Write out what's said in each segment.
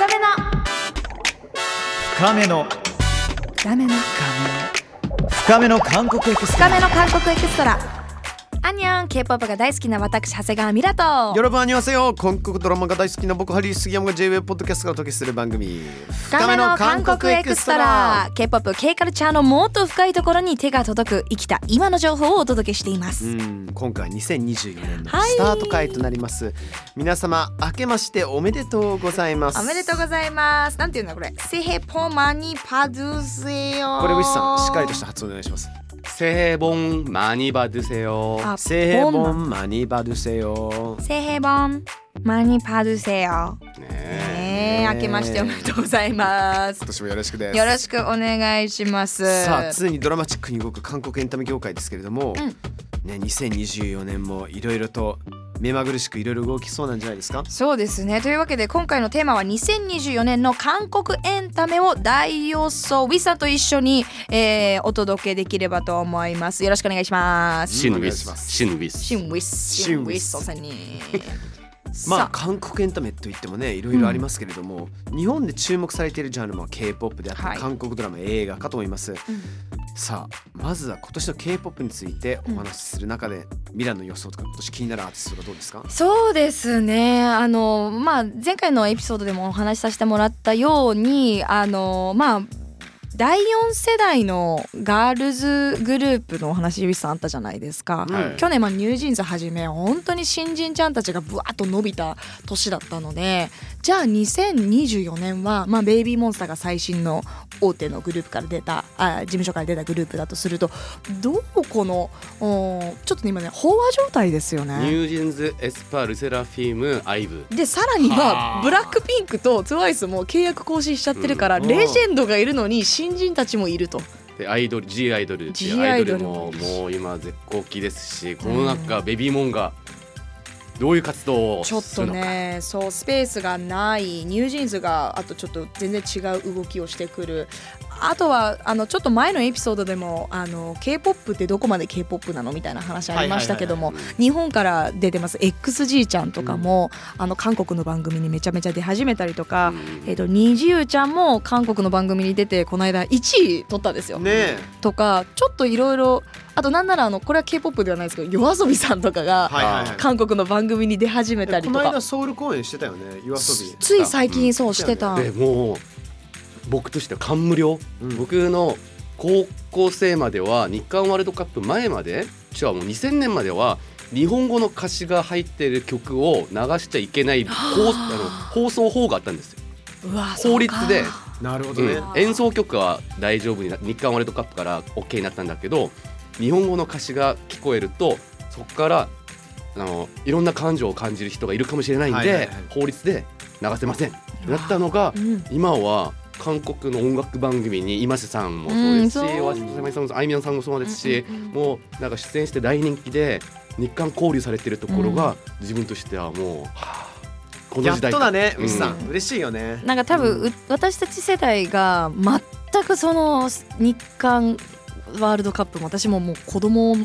深めの。深めの。深めの。深めの。韓国エクストラ。深めの韓国エクストラアニャン K-POP が大好きな私長谷川ミラとよろぶわせよ韓国ドラマが大好きな僕ハリー杉山が JWA ポッドキャストがお届けする番組深めの韓国エクストラ K-POP K カルチャーのもっと深いところに手が届く生きた今の情報をお届けしています。今回2024年のスタート回となります、はい、皆様明けましておめでとうございます。おめでとうございます。なんていうんだこれ。セヘポマニパドゥセヨこれウィスさんしっかりとした発音お願いします。 새해 복 많이 받으세요. 아, 새해 복 많이 받으세요. 새해 복 많이 받으세요. 네. 明けましておめでとうございます。今年もよろしくです。よろしくお願いします。さあついにドラマチックに動く韓国エンタメ業界ですけれども、うん。ね2024年もいろいろと目まぐるしくいろいろ動きそうなんじゃないですか？そうですね。というわけで今回のテーマは2024年の韓国エンタメを大予想ウィサと一緒に、えーお届けできればと思います。よろしくお願いします。シンウィス。シンウィス。シンウィス。シンウィス。おさんにまあさ韓国エンタメといってもねいろいろありますけれども、日本で注目されているジャンルも K-POP であったり、はい。韓国ドラマ映画かと思います、ん。さあまずは今年の K-POP についてお話しする中で、ミランの予想とか今年気になるアーティストがどうですか？そうですね。あのまあ前回のエピソードでもお話しさせてもらったようにあのまあ第4世代のガールズグループのお話ウィスさんあったじゃないですか、はい。去年まあニュージーンズはじめ本当に新人ちゃんたちがブワッと伸びた年だったのでじゃあ2024年は、まあ、ベイビーモンスターが最新の大手のグループから出たあ事務所から出たグループだとするとどうこのおちょっとね今ね飽和状態ですよね。ニュージーンズ aespa LE SSERAFIM IVE。でさらにはブラックピンクと TWICE も契約更新しちゃってるから、うん。レジェンドがいるのに新人たちもいると。でアイドル G アイドルっていう G アイドル。もももう今絶好期ですしこの中ベビーモンがどういう活動をちょっとねそうスペースがない NewJeans があとちょっと全然違う動きをしてくるあとはあのちょっと前のエピソードでもあの K-POP ってどこまで K-POP なのみたいな話ありましたけども日本から出てます XG ちゃんとかも、あの韓国の番組にめちゃめちゃ出始めたりとか、えっとニジユちゃんも韓国の番組に出てこの間1位取ったんですよ。ねえ。とかちょっといろいろあとなんならあのこれは K-POP ではないですけど YOASOBI さんとかがはいはいはい。韓国の番組に出始めたりことのか間ソウル公演してたよね夜遊び。つい最近そうしてた、でもう僕としては感無量、うん。僕の高校生までは日韓ワールドカップ前まで違うもう2000年までは日本語の歌詞が入っている曲を流しちゃいけない 放あの放送法があったんですよ。法律で。なるほどね、うん。演奏曲は大丈夫にな日韓ワールドカップから OK になったんだけど日本語の歌詞が聞こえるとそこからあのいろんな感情を感じる人がいるかもしれないんで、はいはいはい。法律で流せませんなったのがうん。今は韓国の音楽番組に今瀬さんもそうですしうんそう。大橋さんもあいみょんさんもそうですし、うんうんうん。もうなんか出演して大人気で日韓交流されてるところが、自分としてはもう、はあこやっの時代とだねうん。さん、嬉しいよね。なんか多分、う私たち世代が全くその日韓ワールドカップも私ももう子供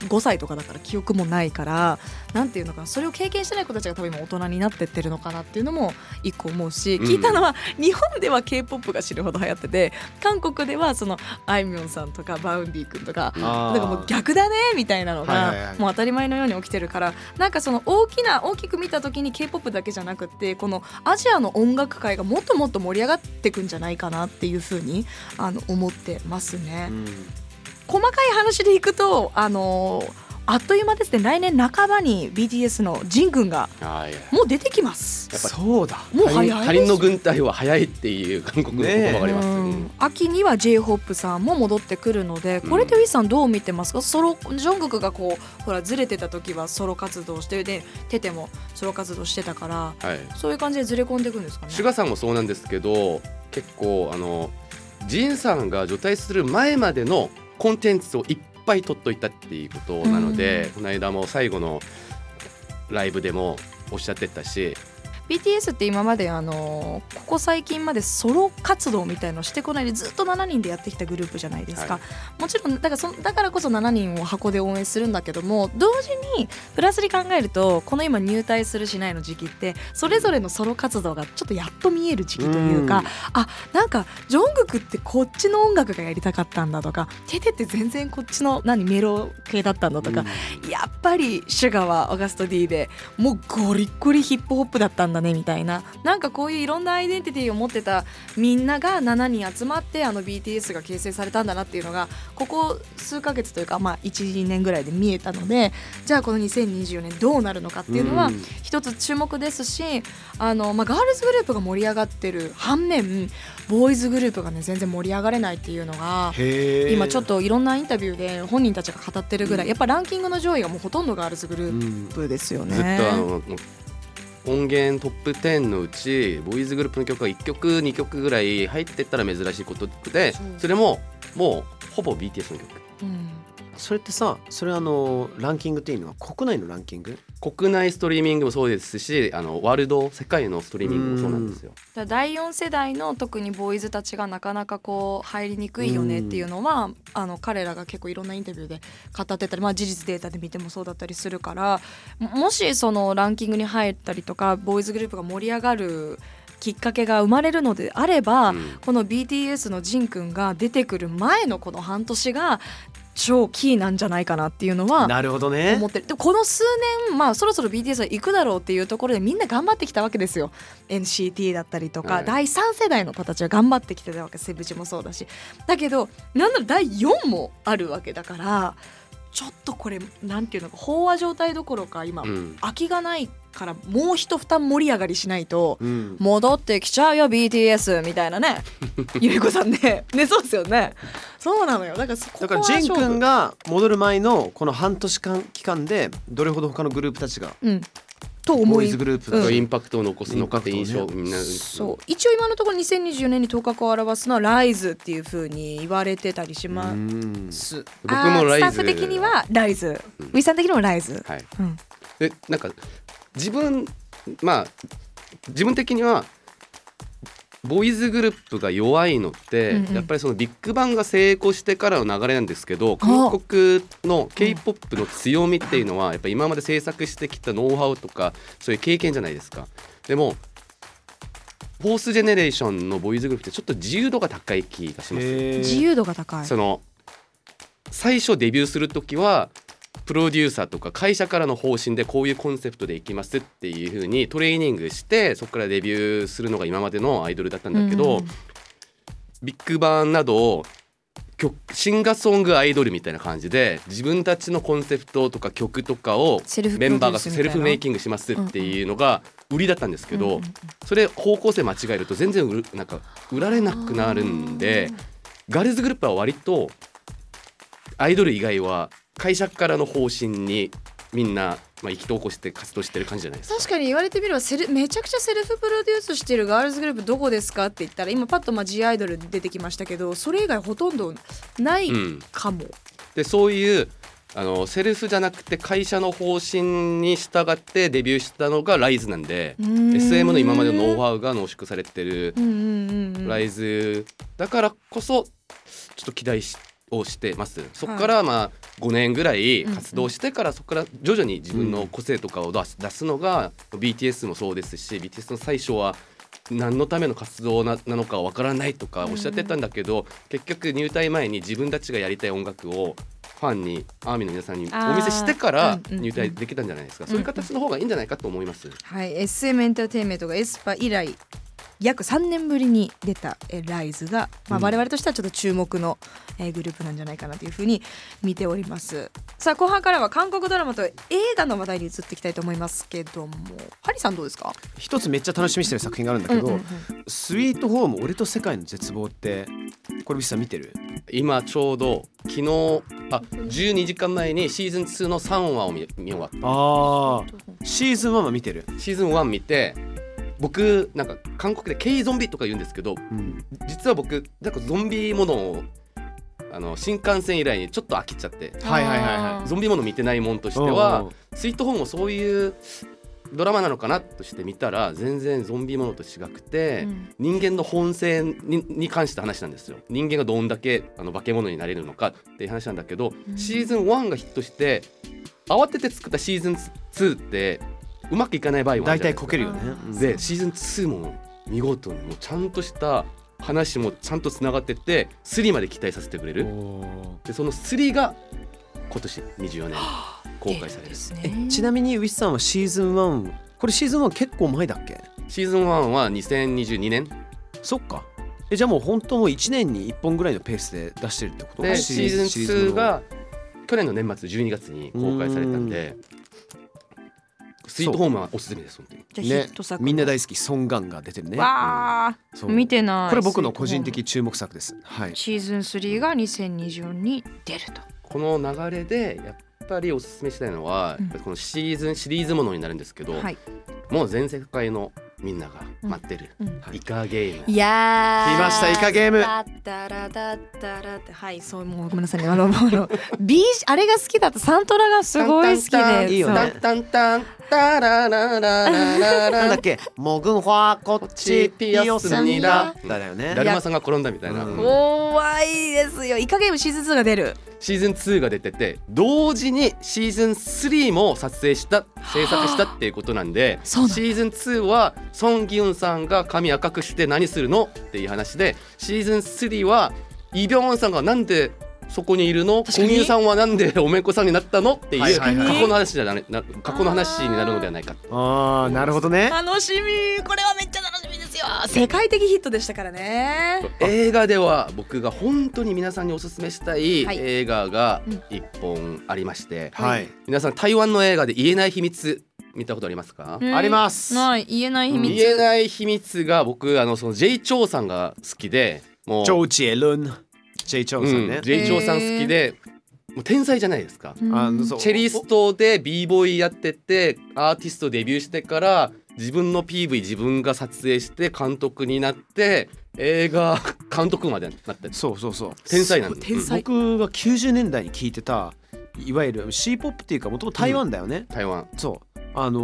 5歳とかだから記憶もないからなんていうのかなそれを経験してない子たちが多分今大人になってってるのかなっていうのも一個思うし、うん。聞いたのは日本では k p o p が知るほど流行ってて韓国ではそのあいみょんさんとか Vaundy 君とかなんかもう逆だねみたいなのがもう当たり前のように起きてるからなんかその大きな大きく見た時に k p o p だけじゃなくってこのアジアの音楽界がもっともっと盛り上がっていくんじゃないかなっていうふうにあの思ってますね。うん細かい話でいくとあのあっという間ですね。来年半ばに BTS のジン君がはい。もう出てきます。やっぱそうだ。もう早い他人の軍隊は早いっていう韓国の言葉があります、ううん。ん秋には j ホ p さんも戻ってくるのでこれでウィスさんどう見てますか？ソロジョングクがこうほらずれてた時はソロ活動してでテテもソロ活動してたからはい、そういう感じでずれ込んでいくんですかね？シュガさんもそうなんですけど結構あのジンさんが除隊する前までのコンテンツをいっぱい取っといたっていうことなので、この間も最後のライブでもおっしゃってたし BTS って今まであのここ最近までソロ活動みたいのしてこないでずっと7人でやってきたグループじゃないですか、はもちろんだからそだからこそ7人を箱で応援するんだけども同時にプラスに考えるとこの今入隊するしないの時期ってそれぞれのソロ活動がちょっとやっと見える時期というか、うん。あなんかジョングクってこっちの音楽がやりたかったんだとかテテって全然こっちの何メロ系だったんだとか、やっぱりシュガーはオガスト D でもうゴリッゴリヒップホップだったんだねみたいな。なんかこういういろんなアイデンティティを持ってたみんなが7人集まってあの BTS が形成されたんだなっていうのがここ数ヶ月というかまあ12年ぐらいで見えたのでじゃあこの2024年どうなるのかっていうのはうん。一つ注目ですしあの、まあ、ガールズグループが盛り上がってる反面ボーイズグループがね全然盛り上がれないっていうのが今ちょっといろんなインタビューで本人たちが語ってるぐらいやっぱランキングの上位がもうほとんどガールズグループですよね。ずっとあの音源トップ10のうちボーイズグループの曲が1曲2曲ぐらい入ってったら珍しいことでそれももうほぼ BTS の曲。うんそれってさそれあのランキングっていうのは国内のランキング？国内ストリーミングもそうですしあのワールド世界のストリーミングもそうなんですよ。だ第4世代の特にボーイズたちがなかなかこう入りにくいよねっていうのは、あの彼らが結構いろんなインタビューで語ってたり、まあ、事実データで見てもそうだったりするからももしそのランキングに入ったりとかボーイズグループが盛り上がるきっかけが生まれるのであれば、うん。この BTS のジンくんが出てくる前のこの半年が超キーなんじゃないかなっていうのはなるほどね。思ってる。でもこの数年まあそろそろ BTS は行くだろうっていうところでみんな頑張ってきたわけですよ。NCT だったりとか、はい。第3世代の子たちは頑張ってきてたわけセブチもそうだし。だけどなんなら第4もあるわけだからちょっとこれなんていうのか飽和状態どころか今、うん。空きがないからもう一負担盛り上がりしないとうん。戻ってきちゃうよ BTS みたいなね。ゆり子さんね。ねそうですよね。そうなのよ。だからそこだからジン君が戻る前のこの半年間期間でどれほど他のグループたちがうん。とボ思いグループうん。がインパクトを残すのかって印象、インパクトみんなそう。一応今のところ2024年に頭角を表すのはライズっていう風に言われてたりしまうん。す。僕もライズスタッフ的にはライズ、うん。ウィさん的にもライズ。はい。うん。でなんか自分まあ自分的にはボーイズグループが弱いのって、うんうんやっぱりそのビッグバンが成功してからの流れなんですけど韓国の k p o p の強みっていうのはやっぱり今まで制作してきたノウハウとかそういう経験じゃないですか。でもフォースジェネレーションのボーイズグループってちょっと自由度が高い気がします。自由度が高い。その最初デビューする時はプロデューサーとか会社からの方針でこういうコンセプトでいきますっていう風にトレーニングしてそこからデビューするのが今までのアイドルだったんだけど、うんビッグバンなど曲シンガーソングアイドルみたいな感じで自分たちのコンセプトとか曲とかをメンバーがセルフメイキングしますっていうのが売りだったんですけど、それ方向性間違えると全然売るなんか売られなくなるんでガールズグループは割とアイドル以外は会社からの方針にみんな、まあ、意気投稿して活動してる感じじゃないですか。確かに言われてみればセルめちゃくちゃセルフプロデュースしてるガールズグループどこですかって言ったら今パッとまあ G アイドル出てきましたけどそれ以外ほとんどないうん、かも。でそういうあのセルフじゃなくて会社の方針に従ってデビューしたのがライズなんで SM の今までのノウウハウが濃縮されてるうんうんうんうんライズだからこそちょっと期待しをしてます。そこからまあ5年ぐらい活動してからそこから徐々に自分の個性とかを出す出すのが BTS もそうですし BTS の最初は何のための活動ななのかわからないとかおっしゃってたんだけど、結局入隊前に自分たちがやりたい音楽をファンにアーミーの皆さんにお見せしてから入隊できたんじゃないですか、そういう形の方がいいんじゃないかと思います。はい、SM エンターテインメントがエスパ以来約3年ぶりに出たえーライズが、まあ、我々としてはちょっと注目の、えーグループなんじゃないかなというふうに見ております。さあ後半からは韓国ドラマと映画の話題に移っていきたいと思いますけども。ハリさんどうですか？一つめっちゃ楽しみにしてる作品があるんだけど、スイートホーム俺と世界の絶望ってこれビスさん見てる？今ちょうど昨日あ12時間前にシーズン2の3話を見見終わった。あー。シーズン1は見てる、シーズン1見て僕なんか韓国で K ゾンビとか言うんですけどうん、実は僕なんかゾンビものをあの新幹線以来にちょっと飽きちゃって。はいはいはいはゾンビもの見てないもんとしておはう。スイートホームもそういうドラマなのかなとして見たら全然ゾンビものと違くて、うん。人間の本性にに関した話なんですよ。人間がどんだけあの化け物になれるのかっていう話なんだけど、うん。シーズン1がヒットして慌てて作ったシーズン2ってうまくいかない場合も大体こけるよね。でシーズン2も見事にもうちゃんとした話もちゃんとつながってって3まで期待させてくれる。でその3が今年24年公開される。ですねえちなみにウィスさんはシーズン1これシーズン1結構前だっけ？シーズン1は2022年。そっか。えじゃあもう本当もう1年に1本ぐらいのペースで出してるってこと？でシーズン2のが去年の年末12月に公開されたんでスイートホームはおすすめです本当に。じゃあヒねット作みんな大好きソン・ガンが出てるね。わあ、そう。見てないこれ僕の個人的注目作です。はい。シーズン3が2024に出ると。この流れでやっぱりおすすめしたいのは、うん。このシーズンシリーズものになるんですけど、はい、もう全世界のみんなが待ってる、イカゲーム。いやー。来ましたイカゲーム。だったらだったらって。はいそうもうごめんなさいね。あのあの B あれが好きだったサントラがすごい好きでいいよね。タンタンタララララララ。なんだっけ？モグンファーこっちピオスにだ。ピだよね。だるまさんが転んだみたいな、うん。怖いですよ。イカゲームシーズン2が出る。シーズン2が出てて同時にシーズン3も撮影した制作したっていうことなんでシーズン2はソン・ギュンさんが髪赤くして何するのっていう話でシーズン3はイ・ビョンウンさんがなんでそこにいるの？確かに。コミュさんはなんでおめんこさんになったの？っていう過去の話じゃなな過去の話になるのではないか。ああなるほどね。楽しみ。これはめっちゃ楽しみですよ。世界的ヒットでしたからね。映画では僕が本当に皆さんにおすすめしたいはい。映画がうん一本ありまして、はい。皆さん台湾の映画で言えない秘密見たことありますか、うん。あります。ない。言えない秘密、言えない秘密が僕あのその J チョウさんが好きでもう。ジョー・ジェルン。ジェイ・チョウさんね。うん、J チョウさん好きで、もう天才じゃないですか。うん。チェリストで b ボーイやっててアーティストデビューしてから自分の PV 自分が撮影して監督になって映画監督までなったそうそうそう。天才なんです。天才。僕が90年代に聞いてたいわゆる C ポップっていうかもともと台湾だよね、台湾。そう。あの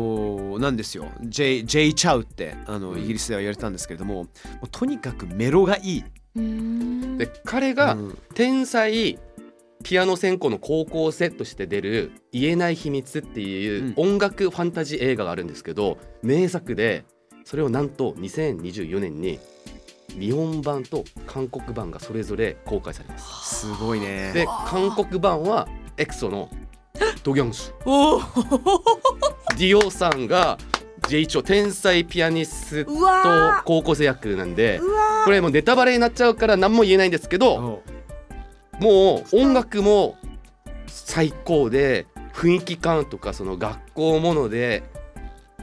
ーなんですよ。J, J チャウってあのうん。イギリスでは言われたんですけれども,、もうとにかくメロがいい、うん。で彼がうん。天才ピアノ専攻の高校生として出る「言えない秘密」っていう音楽ファンタジー映画があるんですけど名作でそれをなんと2024年に日本版と韓国版がそれぞれ公開されます。すごいね。で韓国版はエクソのドギョンスおー。ディオさんがチョ天才ピアニスト高校生役なんでこれもうネタバレになっちゃうから何も言えないんですけどもう音楽も最高で雰囲気感とかその学校もので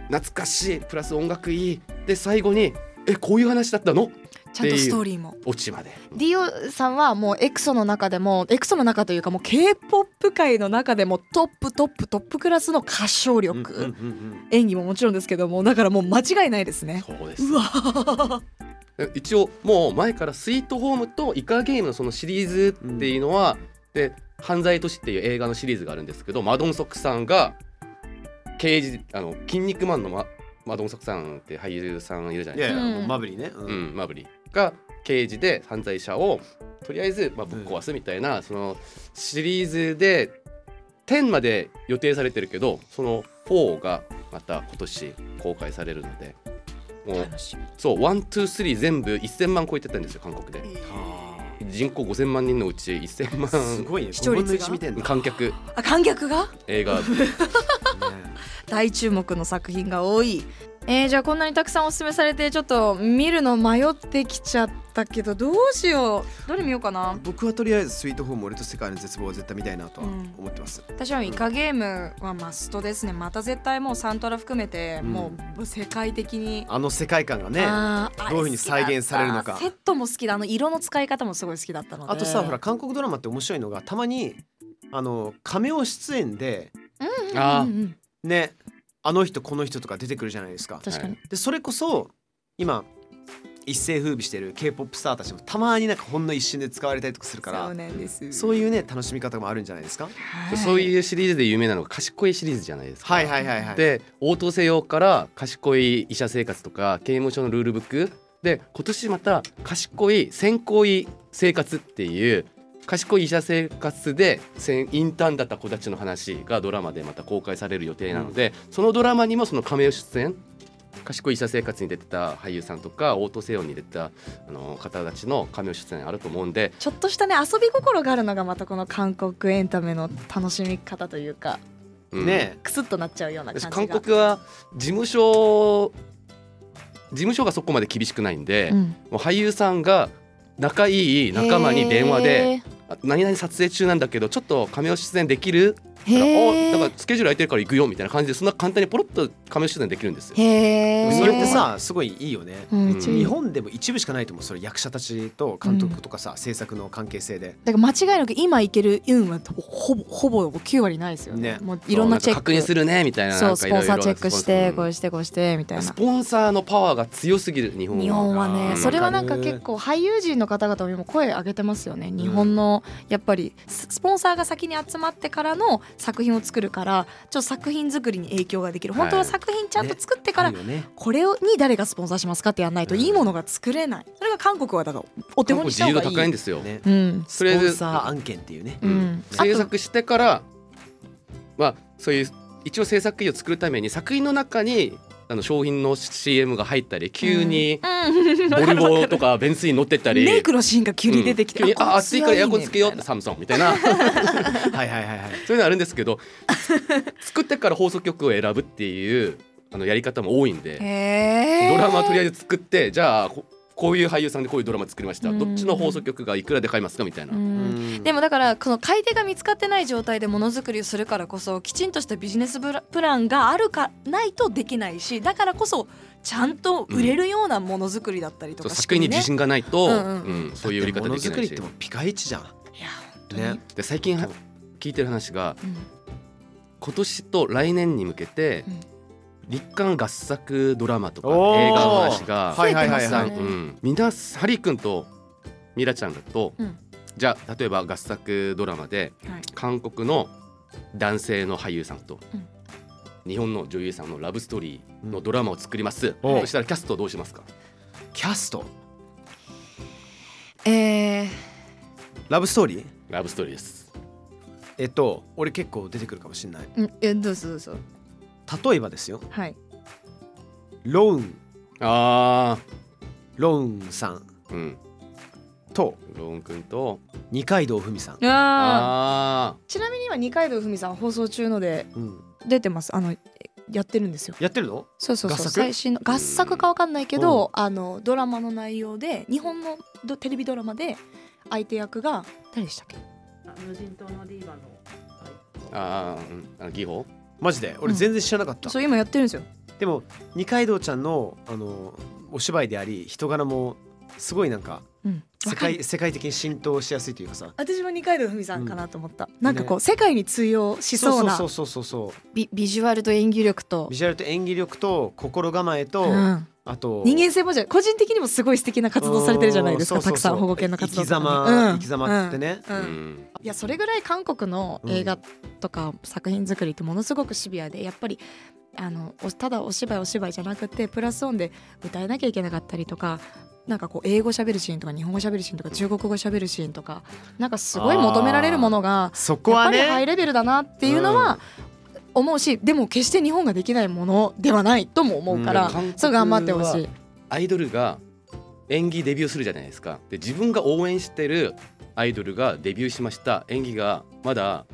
懐かしいプラス音楽いい。で最後にえこういう話だったの？ーちゃんとストーリーも。オチまで。ディオさんはもうエクソの中でもエクソの中というかもう K-POP 界の中でもトップトップトップクラスの歌唱うん力、うんうん。演技ももちろんですけどもだからもう間違いないですね。そうです。うわ。一応もう前から「スイートホーム」と「イカゲーム」のそのシリーズっていうのは、で「犯罪都市」っていう映画のシリーズがあるんですけどマドンソクさんが刑事あの筋肉マンのママドンソクさんって俳優さんいるじゃないですか。マブリね、ううん、マブリが刑事で犯罪者をとりあえずまあぶっ壊すみたいな、そのシリーズで10まで予定されてるけどその4がまた今年公開されるのでもう楽しみ。そう123全部1000万超えてたんですよ韓国で。は人口5000万人のうち1000あす万ごいね。視聴率が？5分の1見てんだ、観客。あ観客が？映画。ね 大注目の作品が多いえー、じゃあこんなにたくさんおすすめされてちょっと見るの迷ってきちゃったけどどうしよう。どれ見ようかな。僕はとりあえずスイートホーム俺と世界の絶望は絶対見たいなとはうん思ってます、私はイカゲームはマストですね。また絶対もうサントラ含めて、うん。もう世界的に。あの世界観がねどういう風に再現されるのか。あセットも好きだ。あの色の使い方もすごい好きだったので。とさほら韓国ドラマって面白いのがたまにあのカメオ出演でうんあーうんうん。ねあの人この人とか出てくるじゃないですか。確かに、でそれこそ今一世風靡してる K-POP スターたちもたまになんかほんの一瞬で使われたりとかするからそうなんです。そういうね楽しみ方もあるんじゃないですか。はい。そういうシリーズで有名なのが賢いシリーズじゃないですか。はいはいはいはい。で応答せよから賢い医者生活とか刑務所のルールブック。で今年また賢い先行医生活っていう賢い医者生活でせんインターンだった子たちの話がドラマでまた公開される予定なので、そのドラマにもその亀尾出演賢い医者生活に出てた俳優さんとか応答せよに出てたあの方たちの亀尾出演あると思うんでちょっとしたね遊び心があるのがまたこの韓国エンタメの楽しみ方というかうん。ねクスッとなっちゃうような感じ韓国は事務所事務所がそこまで厳しくないんで、うん。もう俳優さんが仲いい仲間に電話でへ「あ何々撮影中なんだけどちょっと亀尾出演できる?」だからスケジュール空いてるから行くよみたいな感じでそんな簡単にポロッと亀尾出演できるんですよ。それってさすごいいいよね。うん日本でも一部しかないと思うそれ役者たちと監督とかさ、制作の関係性で。だから間違いなく今いける運はほぼほぼ9割ないですよね。ね。もういろんなチェック。確認するねみたいなそうスポンサーチェックしてうんこうしてこうしてみたいな。スポンサーのパワーが強すぎる日本は。日本はうねん。それはなんか結構俳優陣の方々も今声上げてますよね。日本のやっぱりススポンサーが先に集まってからの作品を作るからちょっと作品作りに影響ができる。本当は作品ちゃんと作ってからこれをに誰がスポンサーしますかってやらないといいものが作れない。それが韓国はだからお手本にした自由度方がいい。高いんですよ。ね。うん。スポンサー。案件っていうね。うん。制作してからまあそういう一応制作費を作るために作品の中にあの商品の CM が入ったり急にうん。ボルボとかベンツに乗ってったり。メイクのシーンが急に出てきて、うんあ暑いからエアコンつけようってサムソンみたいな。はいはいはいはい。そういうのあるんですけど作ってから放送局を選ぶっていうあのやり方も多いんなでドラマとりあえず作ってじゃあここういう俳優さんでこういうドラマ作りました。うん。どっちの放送局がいくらで買いますかみたいな。でもだからこの買い手が見つかってない状態でものづくりをするからこそきちんとしたビジネスプラプランがあるかないとできないしだからこそちゃんと売れるようなものづくりだったりとかそう作品に自信がないと、うん。ううん。んそういう売り方ものできないし。づくりってもうピカイチじゃん。いや本当に、ねで最近は聞いてる話がうん。今年と来年に向けて、うん日韓合作ドラマとか映画の話がはいはいはいはい。増えてますよね。うん、みんなハリー君とミラちゃんだと、うん。じゃあ例えば合作ドラマではい。韓国の男性の俳優さんと、うん。日本の女優さんのラブストーリーのドラマを作ります、う。んそしたらキャストどうしますか？キャスト？えー、ラブストーリー？ラブストーリーです。えっと俺結構出てくるかもしれない。うん。えどうぞどうぞ例えばですよ。はい。ロン。あロンさん。ーうん。と。ローン君と。二階堂ふみさん、ああちなみに今二階堂ふみさん放送中のでうん、出てます。あのやってるんですよ。やってるの？そうそうそう。合作？最新の合作かわかんないけどあのドラマの内容で日本のドテレビドラマで相手役が誰でしたっけ？あ無人島のディーバのーあー、うん、あの技法マジで？俺全然知らなかった、そう今やってるんですよ。でも二階堂ちゃんのあのお芝居であり人柄もすごいなんかうん。世わかる。界世界的に浸透しやすいというかさ。私も二階堂ふみさんかなと思った、なんかこう、世界に通用しそうなそうそうそうそうそう。ビビジュアルと演技力と。ビ、ジュアルと演技力と心構えと、うんあと人間性もじゃ個人的にもすごい素敵な活動されてるじゃないですかたくさん保護犬の活動生き様、うん。生き様ってね、うん。うん。うんいやそれぐらい韓国の映画とか作品作りってものすごくシビアでやっぱりあのおただお芝居お芝居じゃなくてプラスオンで歌えなきゃいけなかったりとかなんかこう英語喋るシーンとか日本語喋るシーンとか中国語喋るシーンとかなんかすごい求められるものがそこはやっぱりハイねレベルだなっていうのは思うし、でも決して日本ができないものではないとも思うから、うんそう頑張ってほしい。アイドルが演技デビューするじゃないですか。で自分が応援してるアイドルがデビューしました。演技がまだ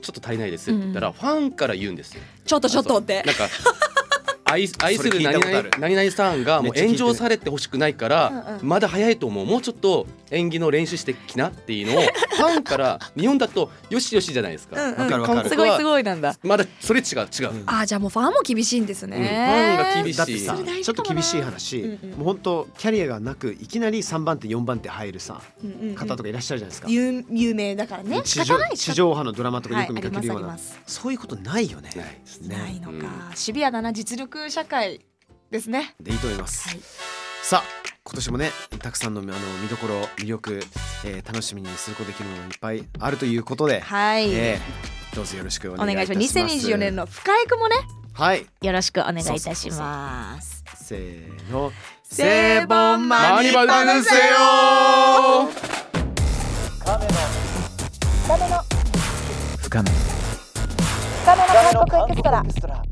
ちょっと足りないです。って言ったら、うんファンから言うんですよ。ちょっとちょっとって。なんか 愛愛する何々何々さんがもう炎上されてほしくないから、まだ早いと思う。もうちょっと演技の練習してきなっていうのを ファンから日本だとよしよしじゃないですか。うんうん。わかるわかる。すごいすごいなんだ。まだそれ違う違う。うん。あーじゃあもうファンも厳しいんですね。うん。ファンが厳しい。だってさそれ大事ちょっと厳しい話、うんうん。もう本当キャリアがなくいきなり3番手4番手入るさうんうんうん。方とかいらっしゃるじゃないですか、有有名だからね。地上仕方ない地上波のドラマとかはいよく見かけるような、ありますあります。そういうことないよね。ないね。ないのか、うん。シビアだな実力社会ですね。でいいと思います、はい。さあ今年もねたくさんのあの見どころ魅力、えー楽しみにすることできるものいっぱいあるということで、はい、えーどうぞよろしくおお願いいたします。します。2024年の深井くもねはい。よろしくお願いいたします。せーの。セボンママニバダヌセよ深め。深めの韓国エクストラ